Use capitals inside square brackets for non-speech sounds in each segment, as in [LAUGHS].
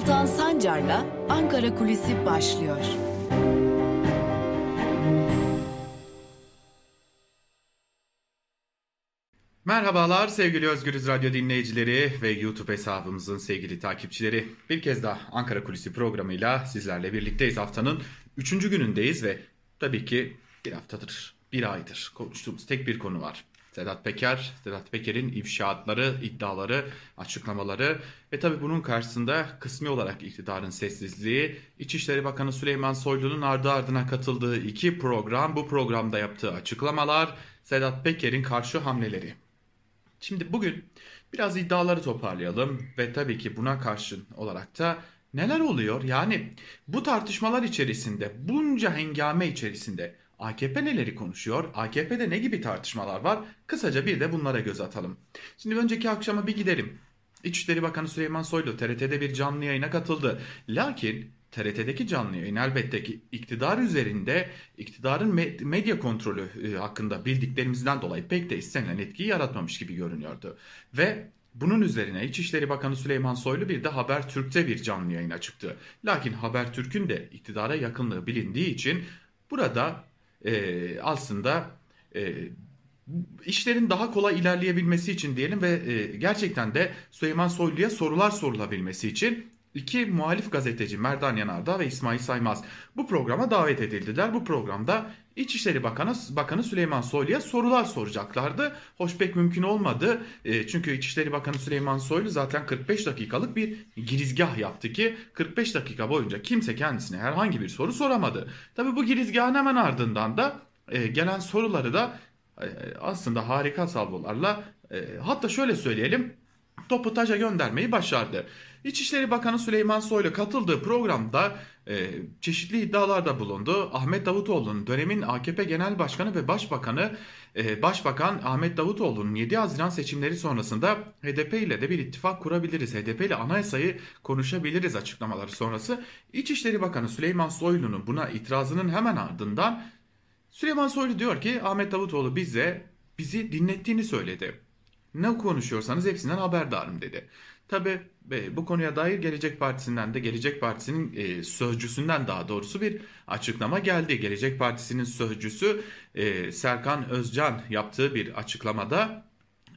Altan Sancar'la Ankara Kulisi başlıyor. Merhabalar sevgili Özgürüz Radyo dinleyicileri ve YouTube hesabımızın sevgili takipçileri. Bir kez daha Ankara Kulisi programıyla sizlerle birlikteyiz. Haftanın 3. günündeyiz ve tabii ki bir haftadır, bir aydır konuştuğumuz tek bir konu var. Sedat Peker, Sedat Peker'in ifşaatları, iddiaları, açıklamaları ve tabi bunun karşısında kısmi olarak iktidarın sessizliği, İçişleri Bakanı Süleyman Soylu'nun ardı ardına katıldığı iki program, bu programda yaptığı açıklamalar, Sedat Peker'in karşı hamleleri. Şimdi bugün biraz iddiaları toparlayalım ve tabii ki buna karşın olarak da neler oluyor? Yani bu tartışmalar içerisinde, bunca hengame içerisinde AKP neleri konuşuyor? AKP'de ne gibi tartışmalar var? Kısaca bir de bunlara göz atalım. Şimdi önceki akşama bir gidelim. İçişleri Bakanı Süleyman Soylu TRT'de bir canlı yayına katıldı. Lakin TRT'deki canlı yayın elbette ki iktidar üzerinde iktidarın medya kontrolü e, hakkında bildiklerimizden dolayı pek de istenilen etkiyi yaratmamış gibi görünüyordu. Ve bunun üzerine İçişleri Bakanı Süleyman Soylu bir de Habertürk'te bir canlı yayına çıktı. Lakin Habertürk'ün de iktidara yakınlığı bilindiği için burada e, aslında e, işlerin daha kolay ilerleyebilmesi için diyelim ve e, gerçekten de Süleyman Soylu'ya sorular sorulabilmesi için iki muhalif gazeteci Merdan Yanardağ ve İsmail Saymaz bu programa davet edildiler. Bu programda İçişleri Bakanı, Bakanı Süleyman Soylu'ya sorular soracaklardı. Hoş pek mümkün olmadı. E, çünkü İçişleri Bakanı Süleyman Soylu zaten 45 dakikalık bir girizgah yaptı ki 45 dakika boyunca kimse kendisine herhangi bir soru soramadı. Tabi bu girizgahın hemen ardından da e, gelen soruları da e, aslında harika salvolarla e, hatta şöyle söyleyelim topu taca göndermeyi başardı. İçişleri Bakanı Süleyman Soylu katıldığı programda çeşitli iddialarda bulundu. Ahmet Davutoğlu'nun dönemin AKP Genel Başkanı ve Başbakanı e, Başbakan Ahmet Davutoğlu'nun 7 Haziran seçimleri sonrasında HDP ile de bir ittifak kurabiliriz. HDP ile anayasayı konuşabiliriz açıklamaları sonrası. İçişleri Bakanı Süleyman Soylu'nun buna itirazının hemen ardından Süleyman Soylu diyor ki Ahmet Davutoğlu bize bizi dinlettiğini söyledi. Ne konuşuyorsanız hepsinden haberdarım dedi. Tabi e, bu konuya dair Gelecek Partisi'nden de Gelecek Partisi'nin e, sözcüsünden daha doğrusu bir açıklama geldi. Gelecek Partisi'nin sözcüsü e, Serkan Özcan yaptığı bir açıklamada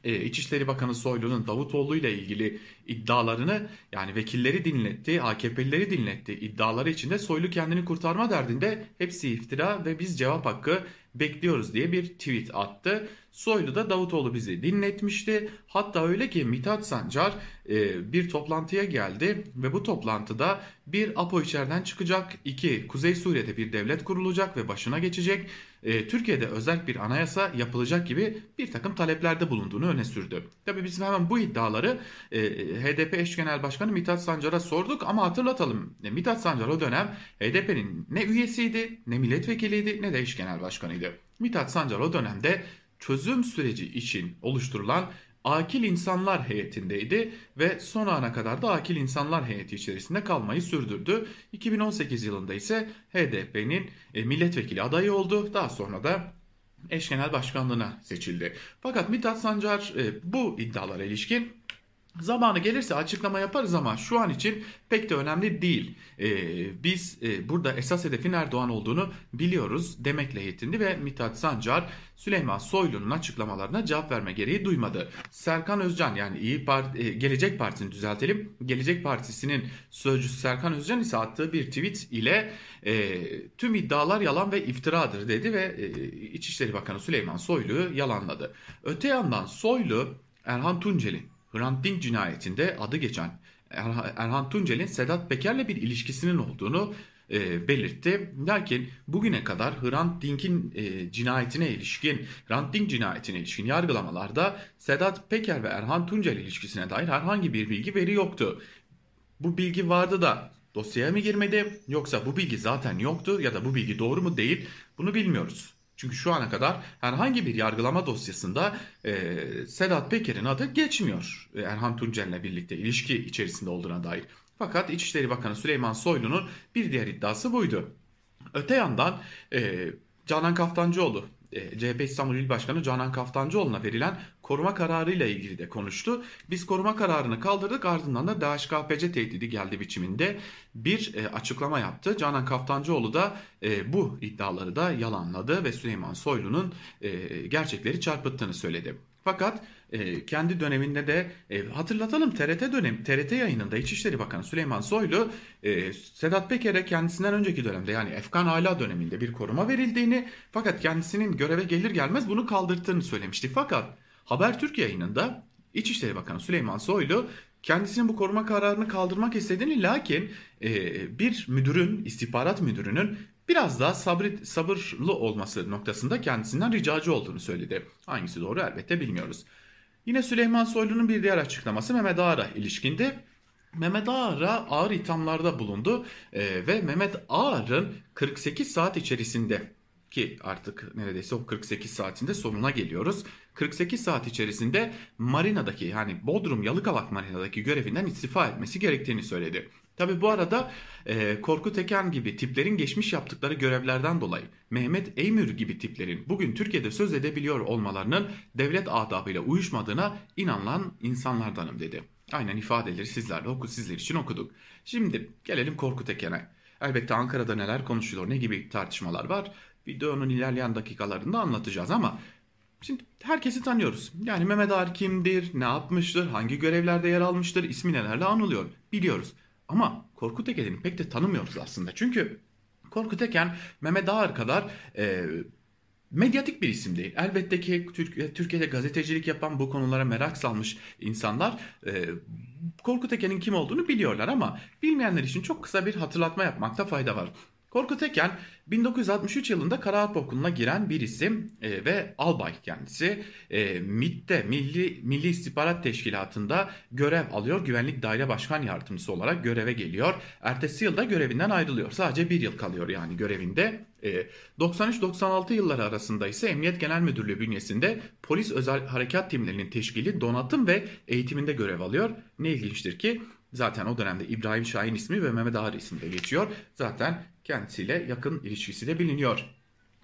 İçişleri Bakanı Soylu'nun Davutoğlu ile ilgili iddialarını yani vekilleri dinletti, AKP'lileri dinletti. İddiaları içinde Soylu kendini kurtarma derdinde hepsi iftira ve biz cevap hakkı bekliyoruz diye bir tweet attı. Soylu da Davutoğlu bizi dinletmişti. Hatta öyle ki Mithat Sancar e, bir toplantıya geldi ve bu toplantıda bir APO içeriden çıkacak, iki Kuzey Suriye'de bir devlet kurulacak ve başına geçecek, e, Türkiye'de özel bir anayasa yapılacak gibi bir takım taleplerde bulunduğunu öne sürdü. Tabi biz hemen bu iddiaları e, HDP eş genel başkanı Mithat Sancar'a sorduk ama hatırlatalım. E, Mithat Sancar o dönem HDP'nin ne üyesiydi, ne milletvekiliydi, ne de eş genel başkanıydı. Mithat Sancar o dönemde çözüm süreci için oluşturulan Akil İnsanlar heyetindeydi ve son ana kadar da Akil İnsanlar heyeti içerisinde kalmayı sürdürdü. 2018 yılında ise HDP'nin e, milletvekili adayı oldu. Daha sonra da eş genel başkanlığına seçildi. Fakat Mithat Sancar e, bu iddialara ilişkin Zamanı gelirse açıklama yaparız ama şu an için pek de önemli değil. Ee, biz e, burada esas hedefin Erdoğan olduğunu biliyoruz demekle yetindi ve Mithat Sancar Süleyman Soylu'nun açıklamalarına cevap verme gereği duymadı. Serkan Özcan yani İyi Parti, e, Gelecek Partisi'ni düzeltelim. Gelecek Partisi'nin sözcüsü Serkan Özcan ise attığı bir tweet ile e, tüm iddialar yalan ve iftiradır dedi ve e, İçişleri Bakanı Süleyman Soylu'yu yalanladı. Öte yandan Soylu Erhan Tuncel'in Hrant Dink cinayetinde adı geçen Erhan Tuncel'in Sedat Peker'le bir ilişkisinin olduğunu e, belirtti. Lakin bugüne kadar Hrant Dink'in e, cinayetine ilişkin, Hrant Dink cinayetine ilişkin yargılamalarda Sedat Peker ve Erhan Tuncel ilişkisine dair herhangi bir bilgi veri yoktu. Bu bilgi vardı da dosyaya mı girmedi yoksa bu bilgi zaten yoktu ya da bu bilgi doğru mu değil bunu bilmiyoruz. Çünkü şu ana kadar herhangi bir yargılama dosyasında e, Sedat Peker'in adı geçmiyor. E, Erhan Tuncel'le birlikte ilişki içerisinde olduğuna dair. Fakat İçişleri Bakanı Süleyman Soylu'nun bir diğer iddiası buydu. Öte yandan e, Canan Kaftancıoğlu, e, CHP İstanbul İl Başkanı Canan Kaftancıoğlu'na verilen koruma kararıyla ilgili de konuştu. Biz koruma kararını kaldırdık ardından da DHKPC tehdidi geldi biçiminde bir e, açıklama yaptı. Canan Kaftancıoğlu da e, bu iddiaları da yalanladı ve Süleyman Soylu'nun e, gerçekleri çarpıttığını söyledi. Fakat kendi döneminde de hatırlatalım TRT dönem TRT yayınında İçişleri Bakanı Süleyman Soylu Sedat Peker'e kendisinden önceki dönemde yani Efkan Ala döneminde bir koruma verildiğini fakat kendisinin göreve gelir gelmez bunu kaldırttığını söylemişti. Fakat Habertürk yayınında İçişleri Bakanı Süleyman Soylu kendisinin bu koruma kararını kaldırmak istediğini lakin e, bir müdürün istihbarat müdürünün biraz daha sabri, sabırlı olması noktasında kendisinden ricacı olduğunu söyledi. Hangisi doğru elbette bilmiyoruz. Yine Süleyman Soylu'nun bir diğer açıklaması Mehmet Ağar'a ilişkindi. Mehmet Ağar'a ağır ithamlarda bulundu ee, ve Mehmet Ağar'ın 48 saat içerisinde ki artık neredeyse o 48 saatinde sonuna geliyoruz. 48 saat içerisinde marinadaki yani Bodrum Yalıkavak marinadaki görevinden istifa etmesi gerektiğini söyledi. Tabi bu arada e, Korkut Eken gibi tiplerin geçmiş yaptıkları görevlerden dolayı Mehmet Eymür gibi tiplerin bugün Türkiye'de söz edebiliyor olmalarının devlet adabıyla uyuşmadığına inanılan insanlardanım dedi. Aynen ifadeleri sizlerle oku, sizler için okuduk. Şimdi gelelim Korkut Eken'e. Elbette Ankara'da neler konuşuluyor, ne gibi tartışmalar var. Videonun ilerleyen dakikalarında anlatacağız ama Şimdi herkesi tanıyoruz. Yani Mehmet Ağar kimdir, ne yapmıştır, hangi görevlerde yer almıştır, ismi nelerle anılıyor biliyoruz. Ama Korkut Eken'i pek de tanımıyoruz aslında. Çünkü Korkut Eken Mehmet Ağar kadar e, medyatik bir isim değil. Elbette ki Türkiye'de gazetecilik yapan bu konulara merak salmış insanlar e, Korkut Eken'in kim olduğunu biliyorlar ama bilmeyenler için çok kısa bir hatırlatma yapmakta fayda var. Korkut Eken 1963 yılında Kara Harp Okulu'na giren bir isim e, ve albay kendisi. E, MİT'te Milli, Milli İstihbarat Teşkilatı'nda görev alıyor. Güvenlik Daire Başkan Yardımcısı olarak göreve geliyor. Ertesi yılda görevinden ayrılıyor. Sadece bir yıl kalıyor yani görevinde. E, 93-96 yılları arasında ise Emniyet Genel Müdürlüğü bünyesinde polis özel harekat timlerinin teşkili, donatım ve eğitiminde görev alıyor. Ne ilginçtir ki Zaten o dönemde İbrahim Şahin ismi ve Mehmet Ağar ismi de geçiyor. Zaten kendisiyle yakın ilişkisi de biliniyor.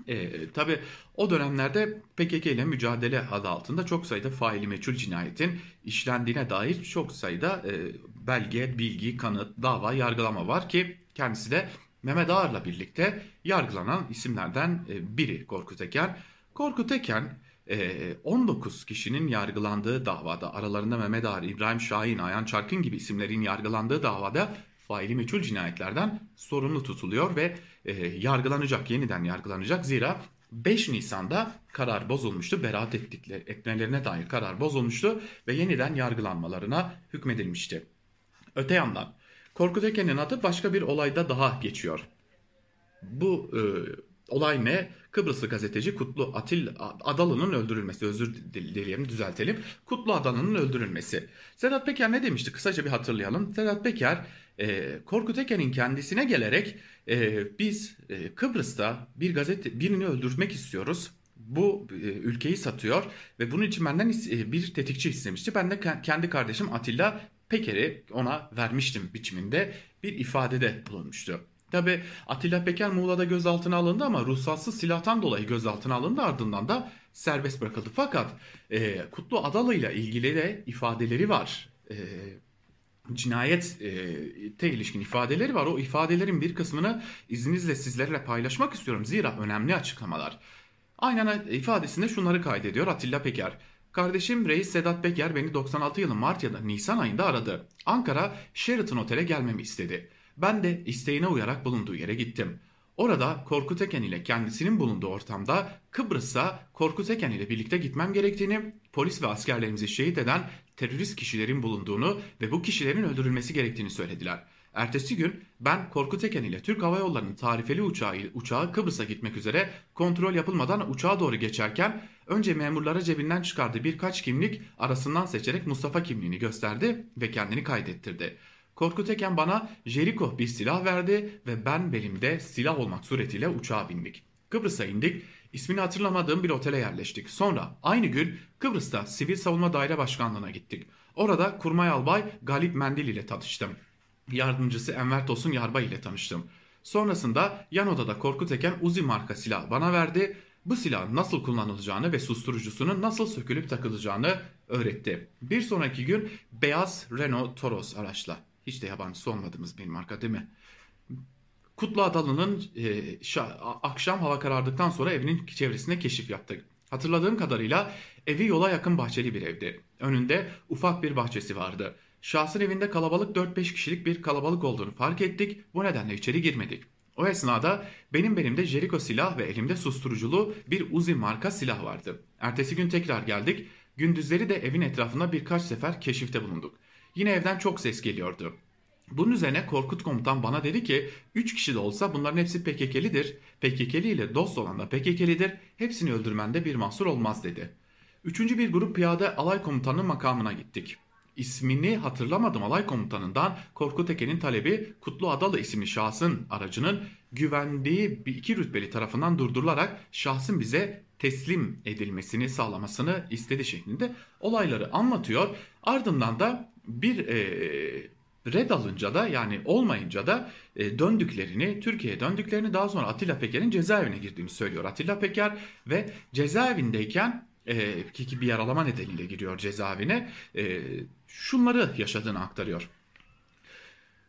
E, Tabi o dönemlerde PKK ile mücadele adı altında çok sayıda faili meçhul cinayetin işlendiğine dair çok sayıda e, belge, bilgi, kanıt, dava, yargılama var ki kendisi de Mehmet Ağar'la birlikte yargılanan isimlerden e, biri Korkut Eken. Korkut Eken 19 ee, kişinin yargılandığı davada aralarında Mehmet Ağar, İbrahim Şahin, Ayhan Çarkın gibi isimlerin yargılandığı davada faili meçhul cinayetlerden sorumlu tutuluyor ve e, yargılanacak, yeniden yargılanacak. Zira 5 Nisan'da karar bozulmuştu. Beraat ettikleri, etmelerine dair karar bozulmuştu ve yeniden yargılanmalarına hükmedilmişti. Öte yandan Korkut Eken'in adı başka bir olayda daha geçiyor. Bu e, olay ne? Kıbrıslı gazeteci Kutlu Atil Adalı'nın öldürülmesi. Özür dileyelim düzeltelim. Kutlu Adalı'nın öldürülmesi. Sedat Peker ne demişti? Kısaca bir hatırlayalım. Sedat Peker e, Korkut Eken'in kendisine gelerek e, biz e, Kıbrıs'ta bir gazete birini öldürmek istiyoruz. Bu e, ülkeyi satıyor ve bunun için benden e, bir tetikçi istemişti. Ben de kendi kardeşim Atilla Peker'i ona vermiştim biçiminde bir ifadede bulunmuştu. Tabi Atilla Peker Muğla'da gözaltına alındı ama ruhsatsız silahtan dolayı gözaltına alındı ardından da serbest bırakıldı. Fakat e, Kutlu Adalı ile ilgili de ifadeleri var. E, cinayete ilişkin ifadeleri var. O ifadelerin bir kısmını izninizle sizlerle paylaşmak istiyorum. Zira önemli açıklamalar. Aynen ifadesinde şunları kaydediyor Atilla Peker. Kardeşim Reis Sedat Peker beni 96 yılı Mart ya da Nisan ayında aradı. Ankara Sheraton Otel'e gelmemi istedi. Ben de isteğine uyarak bulunduğu yere gittim. Orada Korkut Eken ile kendisinin bulunduğu ortamda Kıbrıs'a Korkut Eken ile birlikte gitmem gerektiğini, polis ve askerlerimizi şehit eden terörist kişilerin bulunduğunu ve bu kişilerin öldürülmesi gerektiğini söylediler. Ertesi gün ben Korkut Eken ile Türk Hava Yolları'nın tarifeli uçağı, uçağı Kıbrıs'a gitmek üzere kontrol yapılmadan uçağa doğru geçerken önce memurlara cebinden çıkardığı birkaç kimlik arasından seçerek Mustafa kimliğini gösterdi ve kendini kaydettirdi. Korkut Eken bana Jericho bir silah verdi ve ben belimde silah olmak suretiyle uçağa bindik. Kıbrıs'a indik. İsmini hatırlamadığım bir otele yerleştik. Sonra aynı gün Kıbrıs'ta Sivil Savunma Daire Başkanlığı'na gittik. Orada Kurmay Albay Galip Mendil ile tanıştım. Yardımcısı Enver Tosun Yarbay ile tanıştım. Sonrasında yan odada Korkut Eken Uzi marka silah bana verdi. bu silahın nasıl kullanılacağını ve susturucusunun nasıl sökülüp takılacağını öğretti. Bir sonraki gün beyaz Renault Toros araçla hiç de yabancısı olmadığımız bir marka değil mi? Kutlu Adalı'nın e, akşam hava karardıktan sonra evinin çevresine keşif yaptık. Hatırladığım kadarıyla evi yola yakın bahçeli bir evdi. Önünde ufak bir bahçesi vardı. Şahsın evinde kalabalık 4-5 kişilik bir kalabalık olduğunu fark ettik. Bu nedenle içeri girmedik. O esnada benim belimde Jericho silah ve elimde susturuculu bir Uzi marka silah vardı. Ertesi gün tekrar geldik. Gündüzleri de evin etrafında birkaç sefer keşifte bulunduk. Yine evden çok ses geliyordu. Bunun üzerine Korkut komutan bana dedi ki 3 kişi de olsa bunların hepsi PKK'lidir. PKK'li ile dost olan da PKK'lidir. Hepsini öldürmende bir mahsur olmaz dedi. Üçüncü bir grup piyade alay komutanının makamına gittik. İsmini hatırlamadım alay komutanından Korkut Eken'in talebi Kutlu Adalı isimli şahsın aracının güvendiği bir iki rütbeli tarafından durdurularak şahsın bize teslim edilmesini sağlamasını istedi şeklinde olayları anlatıyor. Ardından da bir e, red alınca da yani olmayınca da e, döndüklerini, Türkiye'ye döndüklerini daha sonra Atilla Peker'in cezaevine girdiğini söylüyor. Atilla Peker ve cezaevindeyken e, ki bir yaralama nedeniyle giriyor cezaevine e, şunları yaşadığını aktarıyor.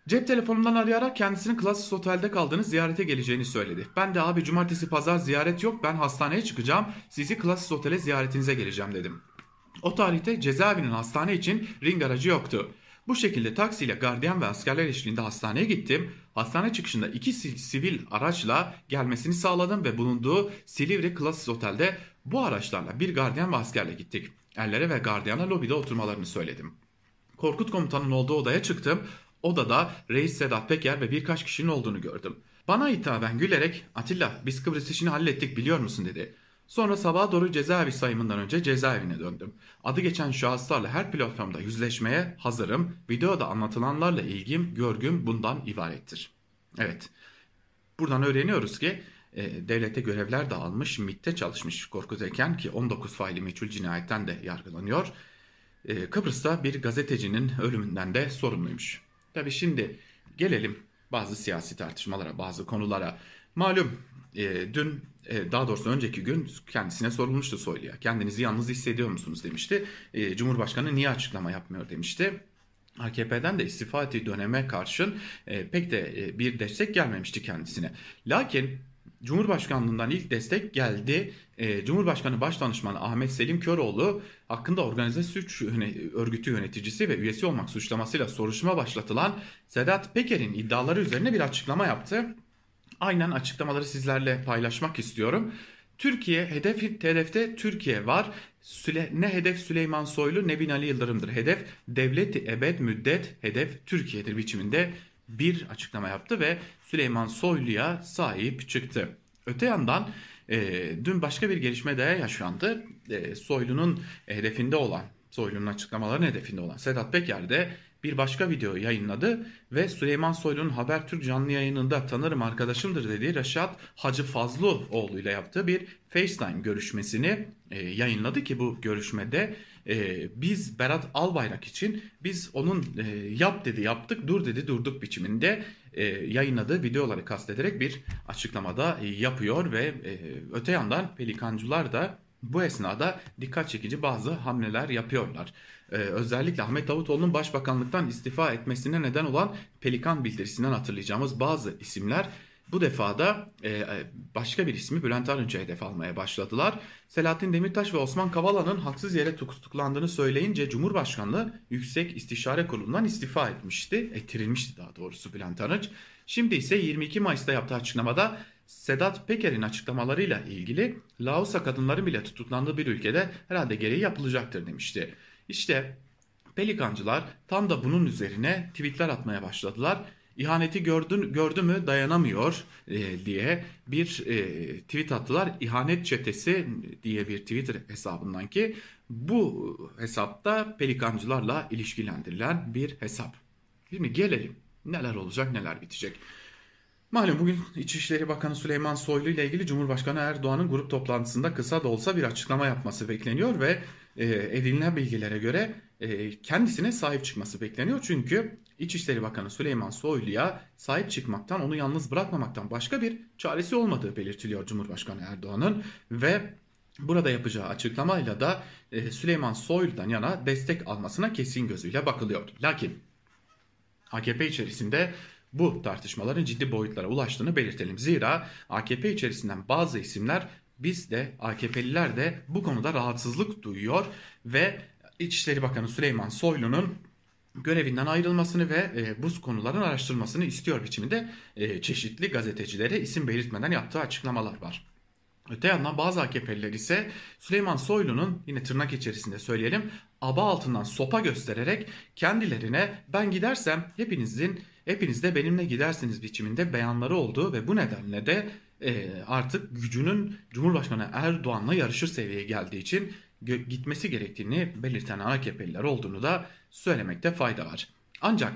Cep telefonundan arayarak kendisinin Klasis Otel'de kaldığını ziyarete geleceğini söyledi. Ben de abi cumartesi pazar ziyaret yok ben hastaneye çıkacağım sizi Klasis Otel'e ziyaretinize geleceğim dedim. O tarihte cezaevinin hastane için ring aracı yoktu. Bu şekilde taksiyle gardiyan ve askerler eşliğinde hastaneye gittim. Hastane çıkışında iki sivil araçla gelmesini sağladım ve bulunduğu Silivri Klasis Otel'de bu araçlarla bir gardiyan ve askerle gittik. Erlere ve gardiyana lobide oturmalarını söyledim. Korkut komutanın olduğu odaya çıktım. Odada Reis Sedat Peker ve birkaç kişinin olduğunu gördüm. Bana hitaben gülerek Atilla biz Kıbrıs işini hallettik biliyor musun dedi. Sonra sabaha doğru cezaevi sayımından önce cezaevine döndüm. Adı geçen şahıslarla her platformda yüzleşmeye hazırım. Videoda anlatılanlarla ilgim, görgüm bundan ibarettir. Evet. Buradan öğreniyoruz ki e, devlete görevler dağılmış, MİT'te çalışmış Korkut Eken ki 19 faili meçhul cinayetten de yargılanıyor. E, Kıbrıs'ta bir gazetecinin ölümünden de sorumluymuş. Tabi şimdi gelelim bazı siyasi tartışmalara, bazı konulara. Malum e, dün e, daha doğrusu önceki gün kendisine sorulmuştu Soylu'ya. Kendinizi yalnız hissediyor musunuz demişti. E, Cumhurbaşkanı niye açıklama yapmıyor demişti. AKP'den de istifa ettiği döneme karşın e, pek de e, bir destek gelmemişti kendisine. Lakin Cumhurbaşkanlığından ilk destek geldi. E, Cumhurbaşkanı Başdanışmanı Ahmet Selim Köroğlu hakkında organize suç örgütü yöneticisi ve üyesi olmak suçlamasıyla soruşturma başlatılan Sedat Peker'in iddiaları üzerine bir açıklama yaptı. Aynen açıklamaları sizlerle paylaşmak istiyorum. Türkiye hedef hedefte Türkiye var. Süle, ne hedef Süleyman Soylu ne Binali Yıldırım'dır. Hedef devleti ebed müddet hedef Türkiye'dir biçiminde bir açıklama yaptı ve Süleyman Soylu'ya sahip çıktı. Öte yandan e, dün başka bir gelişme de yaşandı. E, Soylu'nun hedefinde olan, Soylu'nun açıklamaların hedefinde olan Sedat Peker de bir başka video yayınladı ve Süleyman Soylu'nun Habertürk canlı yayınında tanırım arkadaşımdır dediği Reşat Hacı Fazlıoğlu ile yaptığı bir FaceTime görüşmesini e, yayınladı ki bu görüşmede e, biz Berat Albayrak için biz onun e, yap dedi yaptık dur dedi durduk biçiminde e, yayınladığı videoları kastederek bir açıklamada e, yapıyor ve e, öte yandan pelikancılar da bu esnada dikkat çekici bazı hamleler yapıyorlar. Ee, özellikle Ahmet Davutoğlu'nun başbakanlıktan istifa etmesine neden olan Pelikan bildirisinden hatırlayacağımız bazı isimler bu defada e, başka bir ismi Bülent Arınç'a hedef almaya başladılar. Selahattin Demirtaş ve Osman Kavala'nın haksız yere tutuklandığını söyleyince Cumhurbaşkanlığı Yüksek İstişare Kurulu'ndan istifa etmişti. Ettirilmişti daha doğrusu Bülent Arınç. Şimdi ise 22 Mayıs'ta yaptığı açıklamada Sedat Peker'in açıklamalarıyla ilgili Laosa kadınların bile tutuklandığı bir ülkede herhalde gereği yapılacaktır demişti. İşte pelikancılar tam da bunun üzerine tweetler atmaya başladılar. İhaneti gördün, gördü mü dayanamıyor e, diye bir e, tweet attılar. İhanet çetesi diye bir Twitter hesabından ki bu hesapta pelikancılarla ilişkilendirilen bir hesap. Şimdi gelelim neler olacak neler bitecek. Malum bugün İçişleri Bakanı Süleyman Soylu ile ilgili Cumhurbaşkanı Erdoğan'ın grup toplantısında kısa da olsa bir açıklama yapması bekleniyor ve e, edinilen bilgilere göre e, kendisine sahip çıkması bekleniyor. Çünkü İçişleri Bakanı Süleyman Soylu'ya sahip çıkmaktan, onu yalnız bırakmamaktan başka bir çaresi olmadığı belirtiliyor Cumhurbaşkanı Erdoğan'ın ve burada yapacağı açıklamayla da e, Süleyman Soylu'dan yana destek almasına kesin gözüyle bakılıyor. Lakin AKP içerisinde bu tartışmaların ciddi boyutlara ulaştığını belirtelim. Zira AKP içerisinden bazı isimler biz de AKP'liler de bu konuda rahatsızlık duyuyor ve İçişleri Bakanı Süleyman Soylu'nun görevinden ayrılmasını ve e, bu konuların araştırılmasını istiyor biçiminde e, çeşitli gazetecilere isim belirtmeden yaptığı açıklamalar var. Öte yandan bazı AKP'liler ise Süleyman Soylu'nun yine tırnak içerisinde söyleyelim aba altından sopa göstererek kendilerine ben gidersem hepinizin hepiniz de benimle gidersiniz biçiminde beyanları olduğu ve bu nedenle de e, artık gücünün Cumhurbaşkanı Erdoğan'la yarışır seviyeye geldiği için gitmesi gerektiğini belirten AKP'liler olduğunu da söylemekte fayda var. Ancak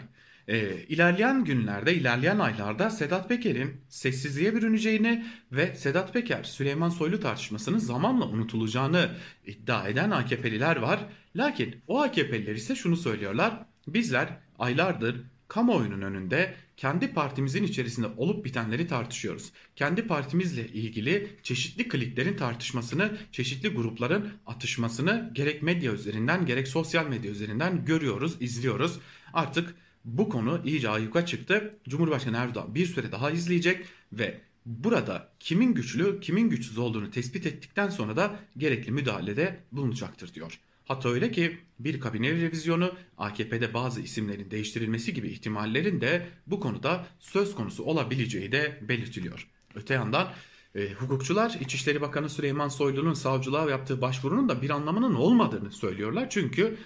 e, ilerleyen günlerde, ilerleyen aylarda Sedat Peker'in sessizliğe bürüneceğini ve Sedat Peker Süleyman Soylu tartışmasının zamanla unutulacağını iddia eden AKP'liler var. Lakin o AKP'liler ise şunu söylüyorlar. Bizler aylardır kamuoyunun önünde kendi partimizin içerisinde olup bitenleri tartışıyoruz. Kendi partimizle ilgili çeşitli kliklerin tartışmasını, çeşitli grupların atışmasını gerek medya üzerinden gerek sosyal medya üzerinden görüyoruz, izliyoruz. Artık bu konu iyice ayyuka çıktı. Cumhurbaşkanı Erdoğan bir süre daha izleyecek ve burada kimin güçlü, kimin güçsüz olduğunu tespit ettikten sonra da gerekli müdahalede bulunacaktır diyor. Hatta öyle ki bir kabine revizyonu AKP'de bazı isimlerin değiştirilmesi gibi ihtimallerin de bu konuda söz konusu olabileceği de belirtiliyor. Öte yandan e, hukukçular İçişleri Bakanı Süleyman Soylu'nun savcılığa yaptığı başvurunun da bir anlamının olmadığını söylüyorlar. Çünkü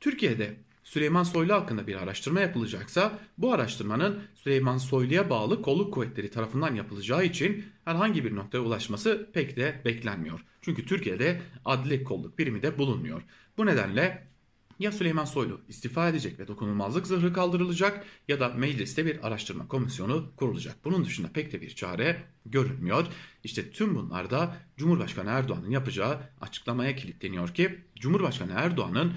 Türkiye'de Süleyman Soylu hakkında bir araştırma yapılacaksa bu araştırmanın Süleyman Soylu'ya bağlı kolluk kuvvetleri tarafından yapılacağı için herhangi bir noktaya ulaşması pek de beklenmiyor. Çünkü Türkiye'de adli kolluk birimi de bulunmuyor. Bu nedenle ya Süleyman Soylu istifa edecek ve dokunulmazlık zırhı kaldırılacak ya da mecliste bir araştırma komisyonu kurulacak. Bunun dışında pek de bir çare görünmüyor. İşte tüm bunlar da Cumhurbaşkanı Erdoğan'ın yapacağı açıklamaya kilitleniyor ki Cumhurbaşkanı Erdoğan'ın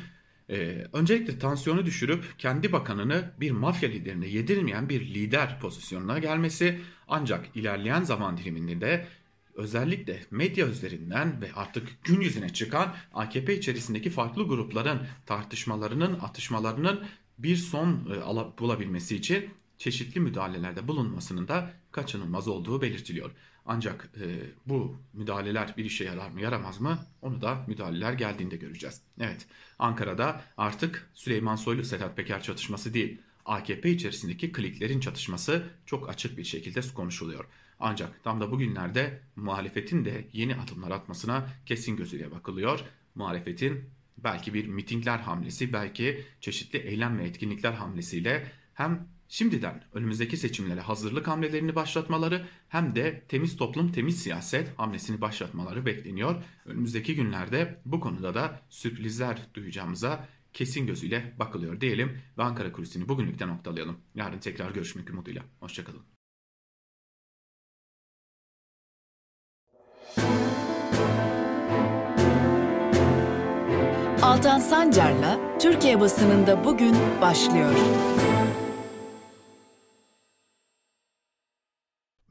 ee, öncelikle tansiyonu düşürüp kendi bakanını bir mafya liderine yedirmeyen bir lider pozisyonuna gelmesi ancak ilerleyen zaman diliminde de özellikle medya üzerinden ve artık gün yüzüne çıkan AKP içerisindeki farklı grupların tartışmalarının, atışmalarının bir son e, bulabilmesi için çeşitli müdahalelerde bulunmasının da kaçınılmaz olduğu belirtiliyor. Ancak e, bu müdahaleler bir işe yarar mı yaramaz mı onu da müdahaleler geldiğinde göreceğiz. Evet Ankara'da artık Süleyman Soylu Sedat Peker çatışması değil AKP içerisindeki kliklerin çatışması çok açık bir şekilde konuşuluyor. Ancak tam da bugünlerde muhalefetin de yeni adımlar atmasına kesin gözüyle bakılıyor. Muhalefetin belki bir mitingler hamlesi, belki çeşitli eylem ve etkinlikler hamlesiyle hem şimdiden önümüzdeki seçimlere hazırlık hamlelerini başlatmaları hem de temiz toplum temiz siyaset hamlesini başlatmaları bekleniyor. Önümüzdeki günlerde bu konuda da sürprizler duyacağımıza kesin gözüyle bakılıyor diyelim ve Ankara Kulisi'ni bugünlükten noktalayalım. Yarın tekrar görüşmek umuduyla. Hoşçakalın. Altan Sancar'la Türkiye basınında bugün başlıyor.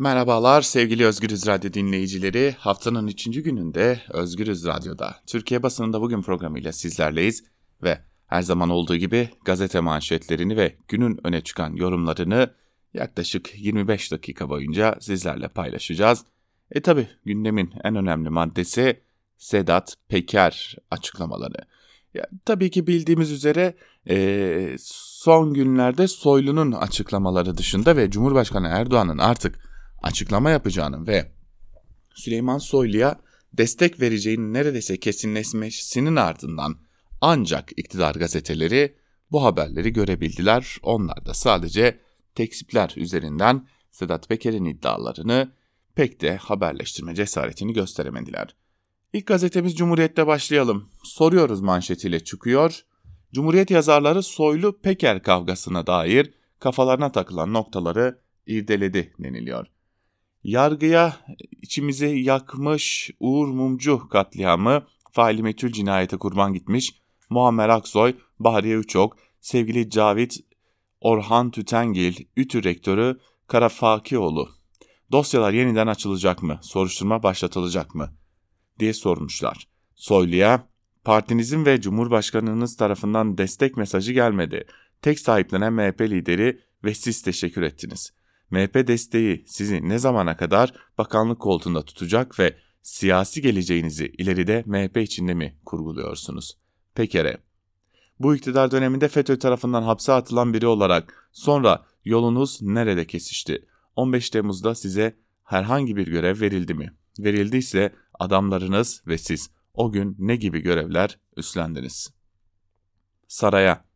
Merhabalar sevgili Özgürüz Radyo dinleyicileri. Haftanın 3. gününde Özgürüz Radyo'da Türkiye basınında bugün programıyla sizlerleyiz ve her zaman olduğu gibi gazete manşetlerini ve günün öne çıkan yorumlarını yaklaşık 25 dakika boyunca sizlerle paylaşacağız. E tabi gündemin en önemli maddesi Sedat Peker açıklamaları. Ya, tabii ki bildiğimiz üzere e, son günlerde Soylu'nun açıklamaları dışında ve Cumhurbaşkanı Erdoğan'ın artık açıklama yapacağını ve Süleyman Soylu'ya destek vereceğinin neredeyse kesinleşmesinin ardından ancak iktidar gazeteleri bu haberleri görebildiler. Onlar da sadece tekzipler üzerinden Sedat Peker'in iddialarını pek de haberleştirme cesaretini gösteremediler. İlk gazetemiz Cumhuriyet'te başlayalım. Soruyoruz manşetiyle çıkıyor. Cumhuriyet yazarları Soylu Peker kavgasına dair kafalarına takılan noktaları irdeledi deniliyor. Yargıya içimizi yakmış Uğur Mumcu katliamı faili meçhul cinayete kurban gitmiş Muammer Aksoy, Bahriye Uçok, sevgili Cavit Orhan Tütengil, ÜTÜ Rektörü Karafakioğlu. Dosyalar yeniden açılacak mı? Soruşturma başlatılacak mı? diye sormuşlar. Soylu'ya partinizin ve Cumhurbaşkanınız tarafından destek mesajı gelmedi. Tek sahiplenen MHP lideri ve siz teşekkür ettiniz. MHP desteği sizi ne zamana kadar bakanlık koltuğunda tutacak ve siyasi geleceğinizi ileride MHP içinde mi kurguluyorsunuz? Pekere. Bu iktidar döneminde FETÖ tarafından hapse atılan biri olarak sonra yolunuz nerede kesişti? 15 Temmuz'da size herhangi bir görev verildi mi? Verildiyse adamlarınız ve siz o gün ne gibi görevler üstlendiniz? Saraya.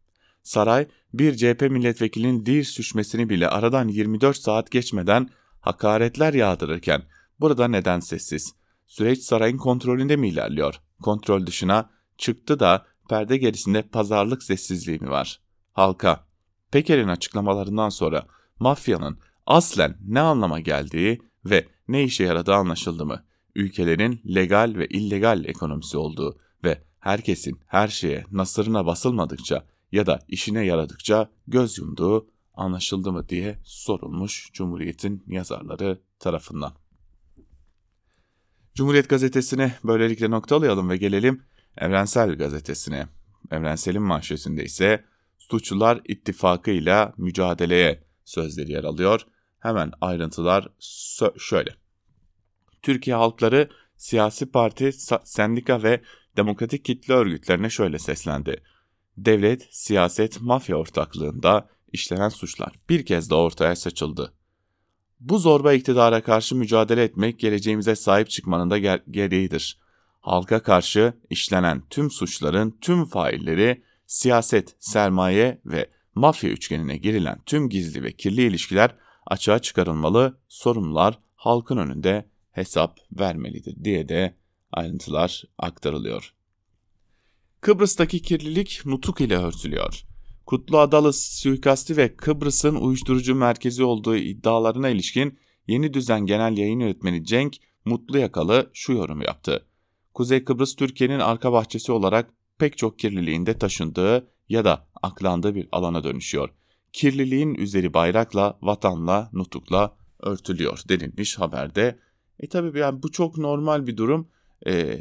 Saray bir CHP milletvekilinin dil süşmesini bile aradan 24 saat geçmeden hakaretler yağdırırken burada neden sessiz? Süreç sarayın kontrolünde mi ilerliyor? Kontrol dışına çıktı da perde gerisinde pazarlık sessizliği mi var? Halka. Peker'in açıklamalarından sonra mafyanın aslen ne anlama geldiği ve ne işe yaradığı anlaşıldı mı? Ülkelerin legal ve illegal ekonomisi olduğu ve herkesin her şeye nasırına basılmadıkça ya da işine yaradıkça göz yumduğu anlaşıldı mı diye sorulmuş Cumhuriyet'in yazarları tarafından. Cumhuriyet gazetesine böylelikle noktalayalım ve gelelim Evrensel gazetesine. Evrensel'in manşetinde ise suçlular ittifakıyla mücadeleye sözleri yer alıyor. Hemen ayrıntılar şöyle. Türkiye halkları siyasi parti, sendika ve demokratik kitle örgütlerine şöyle seslendi. Devlet, siyaset, mafya ortaklığında işlenen suçlar bir kez daha ortaya saçıldı. Bu zorba iktidara karşı mücadele etmek geleceğimize sahip çıkmanın da gereğidir. Halka karşı işlenen tüm suçların tüm failleri siyaset, sermaye ve mafya üçgenine girilen tüm gizli ve kirli ilişkiler açığa çıkarılmalı, sorumlular halkın önünde hesap vermelidir diye de ayrıntılar aktarılıyor. Kıbrıs'taki kirlilik nutuk ile örtülüyor. Kutlu Adalı suikasti ve Kıbrıs'ın uyuşturucu merkezi olduğu iddialarına ilişkin Yeni Düzen Genel Yayın Yönetmeni Cenk Mutlu Yakalı şu yorum yaptı. Kuzey Kıbrıs Türkiye'nin arka bahçesi olarak pek çok kirliliğinde taşındığı ya da aklandığı bir alana dönüşüyor. Kirliliğin üzeri bayrakla, vatanla, nutukla örtülüyor denilmiş haberde. E tabi yani bu çok normal bir durum. E,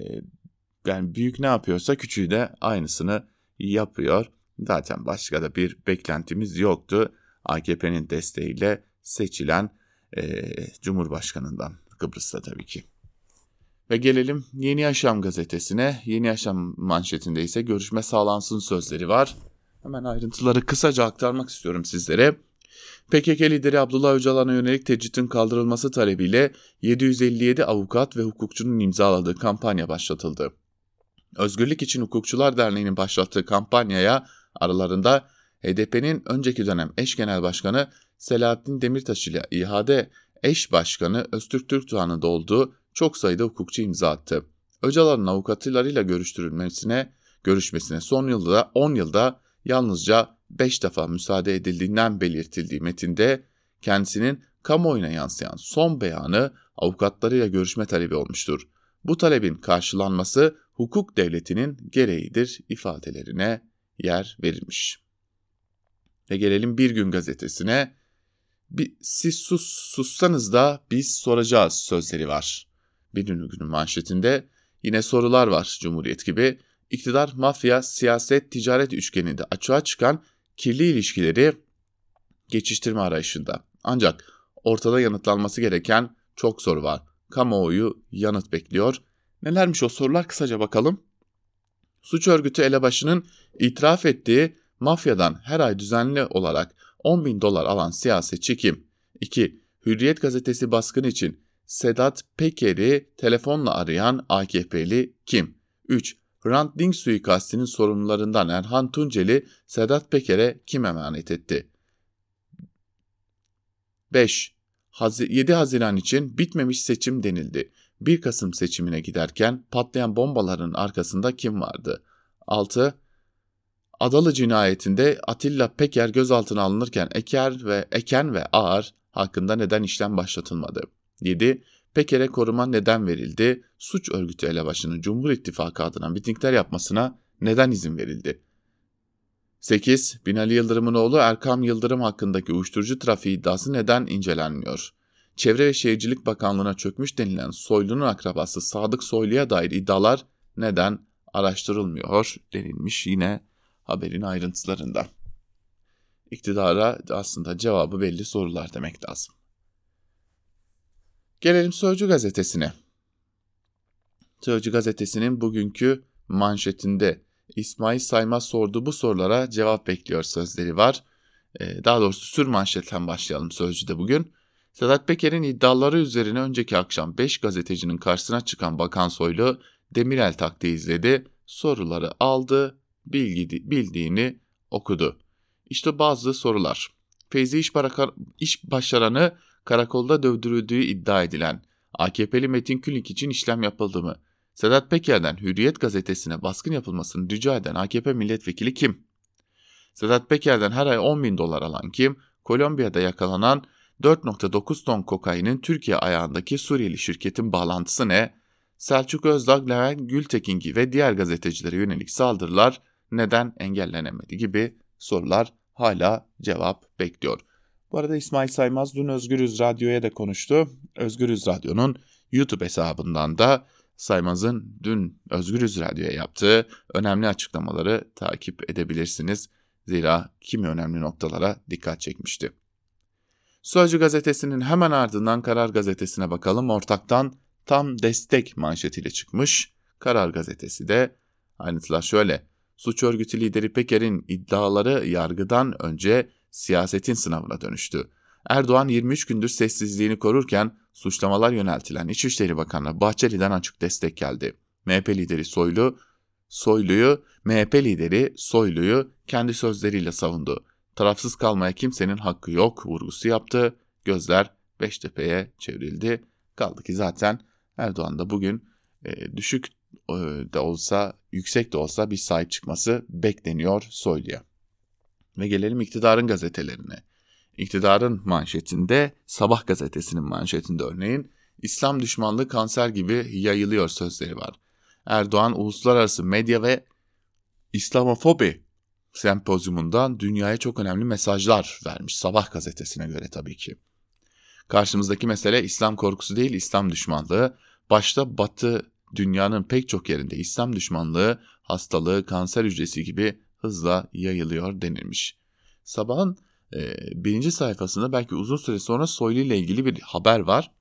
yani büyük ne yapıyorsa küçüğü de aynısını yapıyor. Zaten başka da bir beklentimiz yoktu. AKP'nin desteğiyle seçilen e, Cumhurbaşkanından Kıbrıs'ta tabii ki. Ve gelelim Yeni Yaşam gazetesine. Yeni Yaşam manşetinde ise görüşme sağlansın sözleri var. Hemen ayrıntıları kısaca aktarmak istiyorum sizlere. PKK lideri Abdullah Öcalan'a yönelik tecritin kaldırılması talebiyle 757 avukat ve hukukçunun imzaladığı kampanya başlatıldı. Özgürlük İçin Hukukçular Derneği'nin başlattığı kampanyaya aralarında HDP'nin önceki dönem eş genel başkanı Selahattin Demirtaş ile ihade eş başkanı Öztürk Türktuğan'ın da olduğu çok sayıda hukukçu imza attı. Öcalan'ın avukatlarıyla görüştürülmesine, görüşmesine son yılda 10 yılda yalnızca 5 defa müsaade edildiğinden belirtildiği metinde kendisinin kamuoyuna yansıyan son beyanı avukatlarıyla görüşme talebi olmuştur. Bu talebin karşılanması hukuk devletinin gereğidir ifadelerine yer verilmiş. Ve gelelim Bir Gün gazetesine. Siz sus, sussanız da biz soracağız sözleri var. Bir günün manşetinde yine sorular var Cumhuriyet gibi. İktidar, mafya, siyaset, ticaret üçgeninde açığa çıkan kirli ilişkileri geçiştirme arayışında. Ancak ortada yanıtlanması gereken çok soru var. Kamuoyu yanıt bekliyor. Nelermiş o sorular kısaca bakalım. Suç örgütü elebaşının itiraf ettiği mafyadan her ay düzenli olarak 10 bin dolar alan siyasetçi kim? 2. Hürriyet gazetesi baskın için Sedat Peker'i telefonla arayan AKP'li kim? 3. Hrant Dink suikastinin sorumlularından Erhan Tunceli Sedat Peker'e kim emanet etti? 5. 7 Haziran için bitmemiş seçim denildi. 1 Kasım seçimine giderken patlayan bombaların arkasında kim vardı? 6. Adalı cinayetinde Atilla Peker gözaltına alınırken Eker ve Eken ve Ağar hakkında neden işlem başlatılmadı? 7. Peker'e koruma neden verildi? Suç örgütü elebaşının Cumhur İttifakı adına mitingler yapmasına Neden izin verildi? 8. Binali Yıldırım'ın oğlu Erkam Yıldırım hakkındaki uyuşturucu trafiği iddiası neden incelenmiyor? Çevre ve Şehircilik Bakanlığı'na çökmüş denilen Soylu'nun akrabası Sadık Soylu'ya dair iddialar neden araştırılmıyor denilmiş yine haberin ayrıntılarında. İktidara aslında cevabı belli sorular demek lazım. Gelelim Sözcü gazetesine. Sözcü gazetesinin bugünkü manşetinde İsmail Saymaz sorduğu bu sorulara cevap bekliyor sözleri var. Ee, daha doğrusu sür manşetten başlayalım Sözcü'de bugün. Sedat Peker'in iddiaları üzerine önceki akşam 5 gazetecinin karşısına çıkan Bakan Soylu Demirel taktiği izledi, soruları aldı, bilgi, bildiğini okudu. İşte bazı sorular. Feyzi iş, baraka, iş başaranı karakolda dövdürüldüğü iddia edilen AKP'li Metin Külünk için işlem yapıldı mı? Sedat Peker'den Hürriyet gazetesine baskın yapılmasını rica eden AKP milletvekili kim? Sedat Peker'den her ay 10 bin dolar alan kim? Kolombiya'da yakalanan 4.9 ton kokainin Türkiye ayağındaki Suriyeli şirketin bağlantısı ne? Selçuk Özdağ, Levent Gültekin ve diğer gazetecilere yönelik saldırılar neden engellenemedi gibi sorular hala cevap bekliyor. Bu arada İsmail Saymaz dün Özgürüz Radyo'ya da konuştu. Özgürüz Radyo'nun YouTube hesabından da Saymaz'ın dün Özgürüz Radyo'ya yaptığı önemli açıklamaları takip edebilirsiniz. Zira kimi önemli noktalara dikkat çekmişti. Sözcü gazetesinin hemen ardından Karar gazetesine bakalım. Ortaktan tam destek manşetiyle çıkmış. Karar gazetesi de ayrıntılar şöyle. Suç örgütü lideri Peker'in iddiaları yargıdan önce siyasetin sınavına dönüştü. Erdoğan 23 gündür sessizliğini korurken suçlamalar yöneltilen İçişleri Bakanı Bahçeli'den açık destek geldi. MHP lideri Soylu, Soylu'yu, MHP lideri Soylu'yu kendi sözleriyle savundu. Tarafsız kalmaya kimsenin hakkı yok vurgusu yaptı. Gözler Beştepe'ye çevrildi. Kaldı ki zaten Erdoğan da bugün e, düşük e, de olsa, yüksek de olsa bir sahip çıkması bekleniyor Soylu'ya. Ve gelelim iktidarın gazetelerine. İktidarın manşetinde, Sabah gazetesinin manşetinde örneğin İslam düşmanlığı kanser gibi yayılıyor sözleri var. Erdoğan uluslararası medya ve İslamofobi sempozyumundan dünyaya çok önemli mesajlar vermiş Sabah gazetesine göre tabii ki. Karşımızdaki mesele İslam korkusu değil İslam düşmanlığı. Başta Batı dünyanın pek çok yerinde İslam düşmanlığı, hastalığı, kanser hücresi gibi hızla yayılıyor denilmiş. Sabahın e, birinci sayfasında belki uzun süre sonra Soylu ile ilgili bir haber var.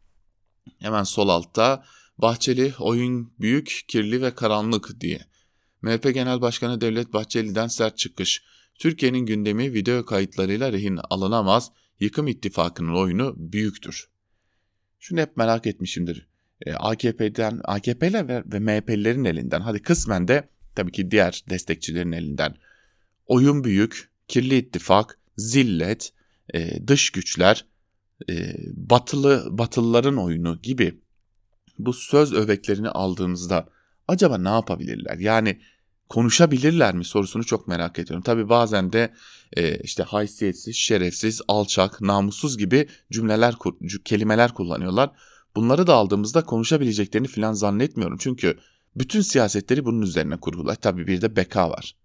Hemen sol altta Bahçeli oyun büyük, kirli ve karanlık diye. MHP Genel Başkanı Devlet Bahçeli'den sert çıkış. Türkiye'nin gündemi video kayıtlarıyla rehin alınamaz. Yıkım ittifakının oyunu büyüktür. Şunu hep merak etmişimdir. E, AKP'den, AKP'ler ve, ve MHP'lilerin elinden, hadi kısmen de tabii ki diğer destekçilerin elinden oyun büyük, kirli ittifak, zillet, e, dış güçler, e, batılı batılıların oyunu gibi bu söz öveklerini aldığımızda acaba ne yapabilirler? Yani konuşabilirler mi sorusunu çok merak ediyorum. Tabii bazen de e, işte haysiyetsiz, şerefsiz, alçak, namussuz gibi cümleler, kelimeler kullanıyorlar. Bunları da aldığımızda konuşabileceklerini falan zannetmiyorum. Çünkü bütün siyasetleri bunun üzerine kurgular. Tabii bir de beka var.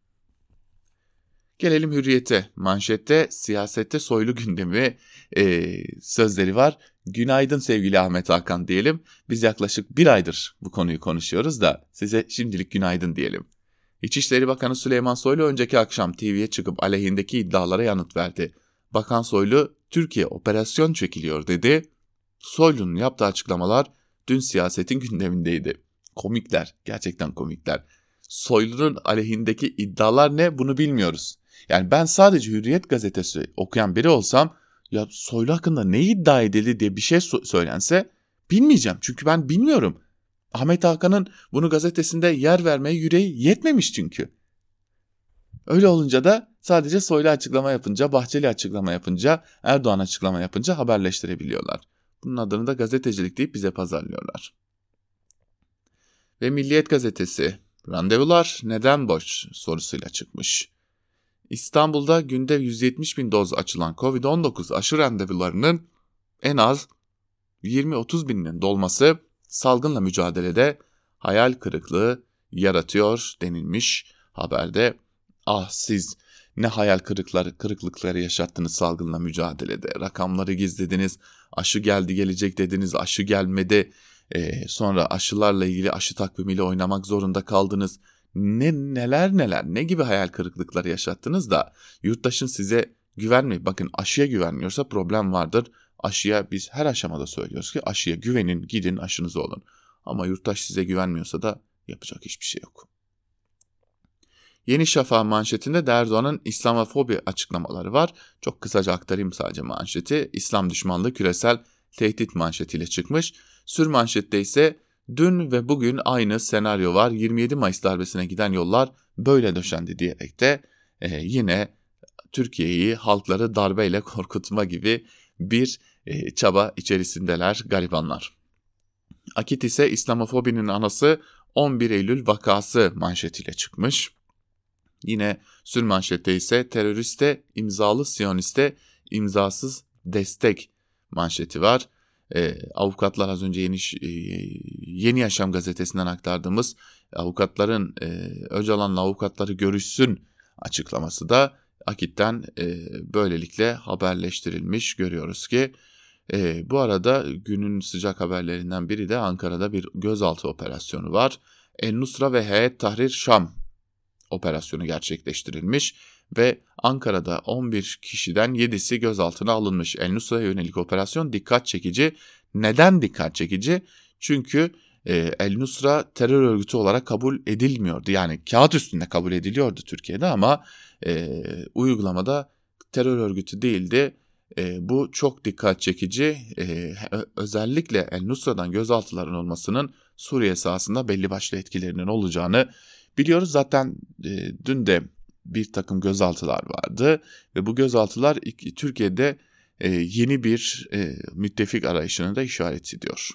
Gelelim hürriyete. Manşette siyasette soylu gündemi e, sözleri var. Günaydın sevgili Ahmet Hakan diyelim. Biz yaklaşık bir aydır bu konuyu konuşuyoruz da size şimdilik günaydın diyelim. İçişleri Bakanı Süleyman Soylu önceki akşam TV'ye çıkıp aleyhindeki iddialara yanıt verdi. Bakan Soylu Türkiye operasyon çekiliyor dedi. Soylu'nun yaptığı açıklamalar dün siyasetin [LAUGHS] gündemindeydi. Komikler, gerçekten komikler. Soylu'nun aleyhindeki iddialar ne bunu bilmiyoruz. Yani ben sadece Hürriyet gazetesi okuyan biri olsam ya Soylu hakkında ne iddia edildi diye bir şey söylense bilmeyeceğim. Çünkü ben bilmiyorum. Ahmet Hakan'ın bunu gazetesinde yer vermeye yüreği yetmemiş çünkü. Öyle olunca da sadece Soylu açıklama yapınca, Bahçeli açıklama yapınca, Erdoğan açıklama yapınca haberleştirebiliyorlar. Bunun adını da gazetecilik deyip bize pazarlıyorlar. Ve Milliyet gazetesi randevular neden boş sorusuyla çıkmış. İstanbul'da günde 170 bin doz açılan COVID-19 aşı randevularının en az 20-30 binin dolması salgınla mücadelede hayal kırıklığı yaratıyor denilmiş haberde. Ah siz ne hayal kırıkları, kırıklıkları yaşattınız salgınla mücadelede. Rakamları gizlediniz, aşı geldi gelecek dediniz, aşı gelmedi. Ee, sonra aşılarla ilgili aşı takvimiyle oynamak zorunda kaldınız. Ne neler neler ne gibi hayal kırıklıkları yaşattınız da yurttaşın size güvenmeyin. Bakın aşıya güvenmiyorsa problem vardır. Aşıya biz her aşamada söylüyoruz ki aşıya güvenin gidin aşınızı olun. Ama yurttaş size güvenmiyorsa da yapacak hiçbir şey yok. Yeni Şafak manşetinde de Erdoğan'ın İslamofobi açıklamaları var. Çok kısaca aktarayım sadece manşeti. İslam düşmanlığı küresel tehdit manşetiyle çıkmış. Sür manşette ise dün ve bugün aynı senaryo var. 27 Mayıs darbesine giden yollar böyle döşendi diyerek de e, yine Türkiye'yi halkları darbeyle [LAUGHS] korkutma gibi bir e, çaba içerisindeler garibanlar. Akit ise İslamofobinin anası 11 Eylül vakası manşetiyle çıkmış. Yine sür manşette ise teröriste imzalı siyoniste imzasız destek manşeti var. E, avukatlar az önce yeni e, Yeni Yaşam gazetesinden aktardığımız avukatların e, Öcalan'la avukatları görüşsün açıklaması da Akit'ten e, böylelikle haberleştirilmiş görüyoruz ki e, bu arada günün sıcak haberlerinden biri de Ankara'da bir gözaltı operasyonu var. En Nusra ve Heyet Tahrir Şam operasyonu gerçekleştirilmiş ve Ankara'da 11 kişiden 7'si gözaltına alınmış. El Nusra'ya yönelik operasyon dikkat çekici. Neden dikkat çekici? Çünkü e, El Nusra terör örgütü olarak kabul edilmiyordu. Yani kağıt üstünde kabul ediliyordu Türkiye'de ama e, uygulamada terör örgütü değildi. E, bu çok dikkat çekici. E, özellikle El Nusra'dan gözaltıların olmasının Suriye sahasında belli başlı etkilerinin olacağını biliyoruz. Zaten e, dün de bir takım gözaltılar vardı ve bu gözaltılar Türkiye'de e, yeni bir e, müttefik arayışını da işaret ediyor.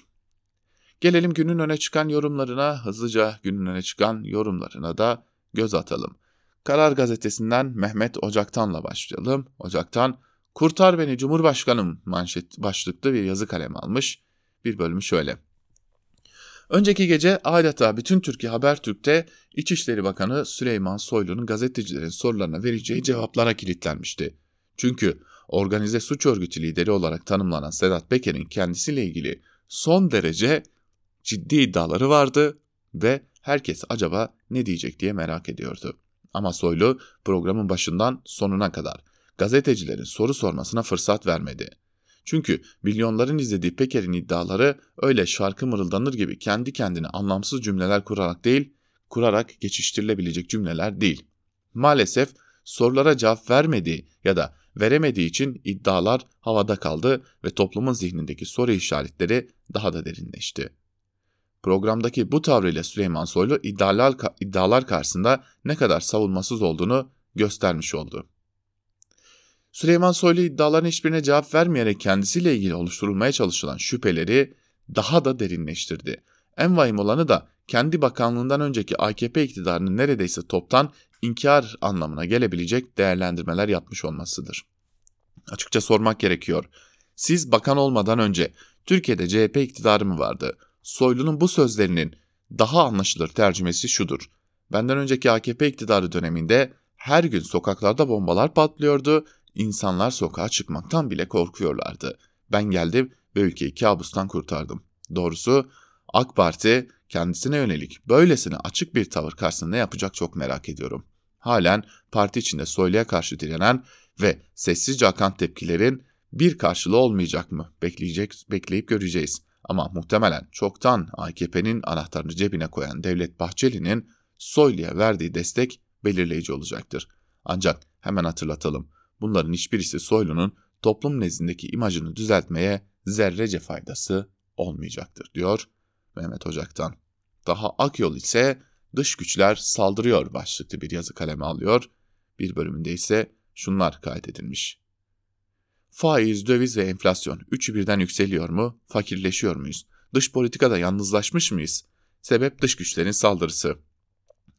Gelelim günün öne çıkan yorumlarına, hızlıca günün öne çıkan yorumlarına da göz atalım. Karar Gazetesi'nden Mehmet Ocaktan'la başlayalım. Ocaktan, Kurtar Beni Cumhurbaşkanım manşet başlıklı bir yazı kalemi almış. Bir bölümü şöyle. Önceki gece adeta bütün Türkiye Habertürk'te İçişleri Bakanı Süleyman Soylu'nun gazetecilerin sorularına vereceği cevaplara kilitlenmişti. Çünkü organize suç örgütü lideri olarak tanımlanan Sedat Peker'in kendisiyle ilgili son derece ciddi iddiaları vardı ve herkes acaba ne diyecek diye merak ediyordu. Ama Soylu programın başından sonuna kadar gazetecilerin soru sormasına fırsat vermedi. Çünkü milyonların izlediği Peker'in iddiaları öyle şarkı mırıldanır gibi kendi kendine anlamsız cümleler kurarak değil, kurarak geçiştirilebilecek cümleler değil. Maalesef sorulara cevap vermediği ya da veremediği için iddialar havada kaldı ve toplumun zihnindeki soru işaretleri daha da derinleşti. Programdaki bu tavrıyla Süleyman Soylu iddialar, iddialar karşısında ne kadar savunmasız olduğunu göstermiş oldu. Süleyman Soylu iddiaların hiçbirine cevap vermeyerek kendisiyle ilgili oluşturulmaya çalışılan şüpheleri daha da derinleştirdi. En vahim olanı da kendi bakanlığından önceki AKP iktidarının neredeyse toptan inkar anlamına gelebilecek değerlendirmeler yapmış olmasıdır. Açıkça sormak gerekiyor. Siz bakan olmadan önce Türkiye'de CHP iktidarı mı vardı? Soylu'nun bu sözlerinin daha anlaşılır tercümesi şudur. Benden önceki AKP iktidarı döneminde her gün sokaklarda bombalar patlıyordu, insanlar sokağa çıkmaktan bile korkuyorlardı. Ben geldim ve ülkeyi kabustan kurtardım. Doğrusu AK Parti kendisine yönelik böylesine açık bir tavır karşısında ne yapacak çok merak ediyorum. Halen parti içinde Soylu'ya karşı direnen ve sessizce akan tepkilerin bir karşılığı olmayacak mı? Bekleyecek, bekleyip göreceğiz. Ama muhtemelen çoktan AKP'nin anahtarını cebine koyan Devlet Bahçeli'nin Soylu'ya verdiği destek belirleyici olacaktır. Ancak hemen hatırlatalım. Bunların hiçbirisi Soylu'nun toplum nezdindeki imajını düzeltmeye zerrece faydası olmayacaktır diyor Mehmet Ocak'tan. Daha Akyol ise dış güçler saldırıyor başlıklı bir yazı kaleme alıyor. Bir bölümünde ise şunlar kaydedilmiş. Faiz, döviz ve enflasyon üçü birden yükseliyor mu? Fakirleşiyor muyuz? Dış politikada yalnızlaşmış mıyız? Sebep dış güçlerin saldırısı.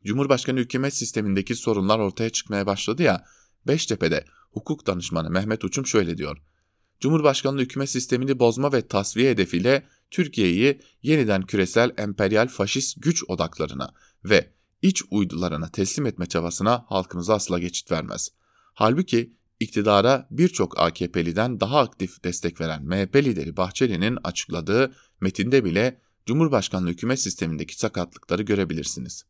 Cumhurbaşkanı hükümet sistemindeki sorunlar ortaya çıkmaya başladı ya, Beştepe'de hukuk danışmanı Mehmet Uçum şöyle diyor. Cumhurbaşkanlığı hükümet sistemini bozma ve tasfiye hedefiyle Türkiye'yi yeniden küresel emperyal faşist güç odaklarına ve iç uydularına teslim etme çabasına halkımız asla geçit vermez. Halbuki iktidara birçok AKP'liden daha aktif destek veren MHP lideri Bahçeli'nin açıkladığı metinde bile Cumhurbaşkanlığı hükümet sistemindeki sakatlıkları görebilirsiniz.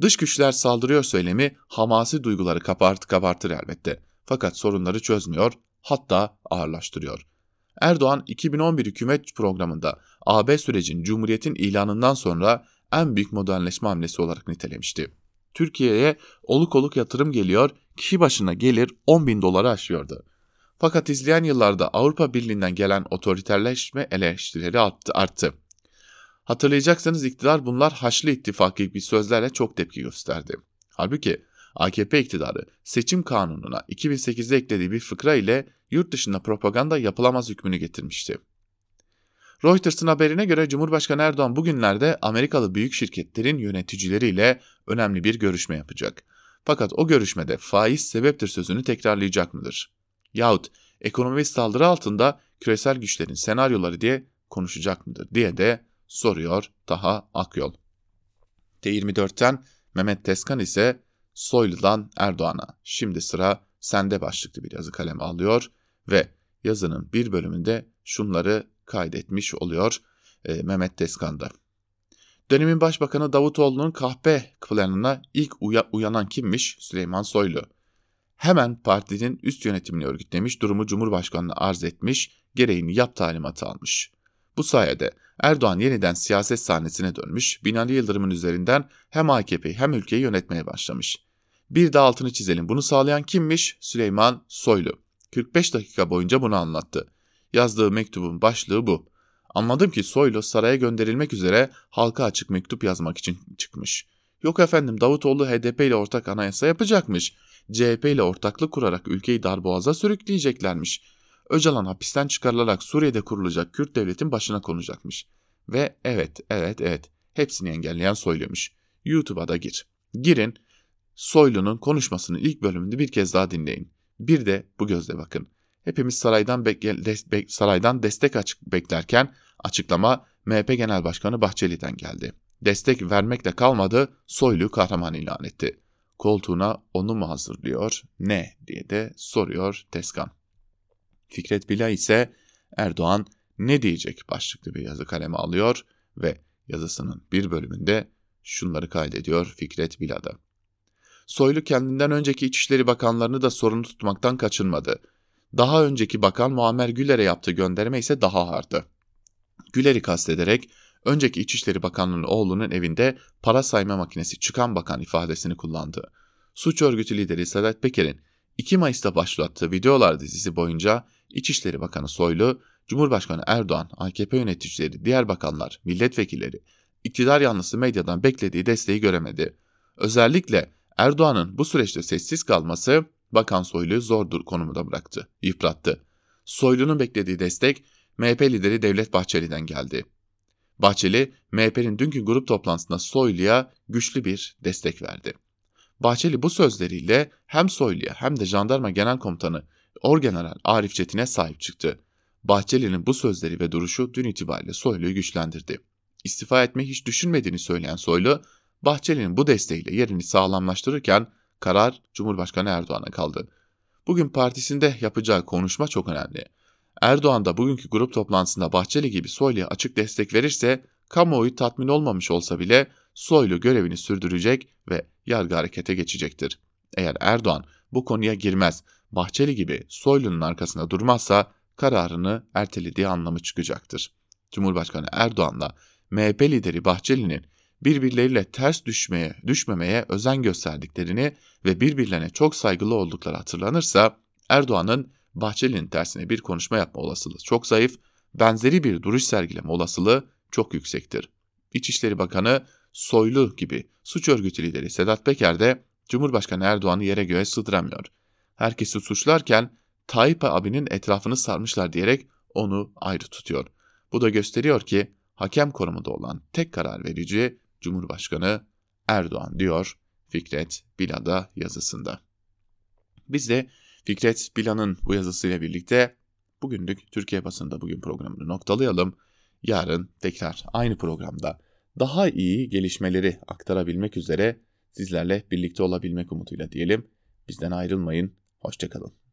Dış güçler saldırıyor söylemi hamasi duyguları kabart kabartır elbette. Fakat sorunları çözmüyor, hatta ağırlaştırıyor. Erdoğan 2011 hükümet programında AB sürecin Cumhuriyet'in ilanından sonra en büyük modernleşme hamlesi olarak nitelemişti. Türkiye'ye oluk oluk yatırım geliyor, kişi başına gelir 10 bin doları aşıyordu. Fakat izleyen yıllarda Avrupa Birliği'nden gelen otoriterleşme eleştirileri arttı. arttı. Hatırlayacaksınız iktidar bunlar Haçlı İttifakı gibi sözlerle çok tepki gösterdi. Halbuki AKP iktidarı seçim kanununa 2008'de eklediği bir fıkra ile yurt dışında propaganda yapılamaz hükmünü getirmişti. Reuters'ın haberine göre Cumhurbaşkanı Erdoğan bugünlerde Amerikalı büyük şirketlerin yöneticileriyle önemli bir görüşme yapacak. Fakat o görüşmede faiz sebeptir sözünü tekrarlayacak mıdır? Yahut ekonomi saldırı altında küresel güçlerin senaryoları diye konuşacak mıdır diye de soruyor Taha Akyol. T24'ten Mehmet Teskan ise Soylu'dan Erdoğan'a şimdi sıra sende başlıklı bir yazı kalemi alıyor ve yazının bir bölümünde şunları kaydetmiş oluyor e, Mehmet Teskan'da. Dönemin Başbakanı Davutoğlu'nun kahpe planına ilk uya, uyanan kimmiş? Süleyman Soylu. Hemen partinin üst yönetimini örgütlemiş, durumu Cumhurbaşkanı'na arz etmiş, gereğini yap talimatı almış. Bu sayede Erdoğan yeniden siyaset sahnesine dönmüş, Binali Yıldırım'ın üzerinden hem AKP'yi hem ülkeyi yönetmeye başlamış. Bir de altını çizelim. Bunu sağlayan kimmiş? Süleyman Soylu. 45 dakika boyunca bunu anlattı. Yazdığı mektubun başlığı bu. Anladım ki Soylu saraya gönderilmek üzere halka açık mektup yazmak için çıkmış. Yok efendim Davutoğlu HDP ile ortak anayasa yapacakmış. CHP ile ortaklık kurarak ülkeyi darboğaza sürükleyeceklermiş. Öcalan hapisten çıkarılarak Suriye'de kurulacak Kürt devletin başına konacakmış. Ve evet, evet, evet hepsini engelleyen Soylu'ymuş. YouTube'a da gir. Girin, Soylu'nun konuşmasının ilk bölümünde bir kez daha dinleyin. Bir de bu gözle bakın. Hepimiz saraydan, saraydan destek açık beklerken açıklama MHP Genel Başkanı Bahçeli'den geldi. Destek vermekle kalmadı, Soylu kahraman ilan etti. Koltuğuna onu mu hazırlıyor, ne diye de soruyor Teskan. Fikret Bila ise Erdoğan ne diyecek başlıklı bir yazı kaleme alıyor ve yazısının bir bölümünde şunları kaydediyor Fikret Bila'da. Soylu kendinden önceki İçişleri Bakanlarını da sorumlu tutmaktan kaçınmadı. Daha önceki bakan Muammer Güler'e yaptığı gönderme ise daha ağırdı. Güler'i kastederek önceki İçişleri Bakanlığı'nın oğlunun evinde para sayma makinesi çıkan bakan ifadesini kullandı. Suç örgütü lideri Sedat Peker'in 2 Mayıs'ta başlattığı videolar dizisi boyunca İçişleri Bakanı Soylu, Cumhurbaşkanı Erdoğan, AKP yöneticileri, diğer bakanlar, milletvekilleri, iktidar yanlısı medyadan beklediği desteği göremedi. Özellikle Erdoğan'ın bu süreçte sessiz kalması Bakan Soylu'yu zor konumda bıraktı, yıprattı. Soylu'nun beklediği destek MHP lideri Devlet Bahçeli'den geldi. Bahçeli, MHP'nin dünkü grup toplantısında Soylu'ya güçlü bir destek verdi. Bahçeli bu sözleriyle hem Soylu'ya hem de Jandarma Genel Komutanı Orgeneral Arif Çetin'e sahip çıktı. Bahçeli'nin bu sözleri ve duruşu dün itibariyle Soylu'yu güçlendirdi. İstifa etmeyi hiç düşünmediğini söyleyen Soylu, Bahçeli'nin bu desteğiyle yerini sağlamlaştırırken karar Cumhurbaşkanı Erdoğan'a kaldı. Bugün partisinde yapacağı konuşma çok önemli. Erdoğan da bugünkü grup toplantısında Bahçeli gibi Soylu'ya açık destek verirse kamuoyu tatmin olmamış olsa bile Soylu görevini sürdürecek ve yargı harekete geçecektir. Eğer Erdoğan bu konuya girmez, Bahçeli gibi Soylu'nun arkasında durmazsa kararını ertelediği anlamı çıkacaktır. Cumhurbaşkanı Erdoğan'la MHP lideri Bahçeli'nin birbirleriyle ters düşmeye, düşmemeye özen gösterdiklerini ve birbirlerine çok saygılı oldukları hatırlanırsa Erdoğan'ın Bahçeli'nin tersine bir konuşma yapma olasılığı çok zayıf, benzeri bir duruş sergileme olasılığı çok yüksektir. İçişleri Bakanı Soylu gibi suç örgütü lideri Sedat Peker de Cumhurbaşkanı Erdoğan'ı yere göğe sığdıramıyor. Herkesi suçlarken Tayyip abinin etrafını sarmışlar diyerek onu ayrı tutuyor. Bu da gösteriyor ki hakem konumunda olan tek karar verici Cumhurbaşkanı Erdoğan diyor Fikret Bila'da yazısında. Biz de Fikret Bila'nın bu yazısıyla birlikte bugünlük Türkiye basında bugün programını noktalayalım. Yarın tekrar aynı programda daha iyi gelişmeleri aktarabilmek üzere sizlerle birlikte olabilmek umuduyla diyelim. Bizden ayrılmayın. Hoşçakalın.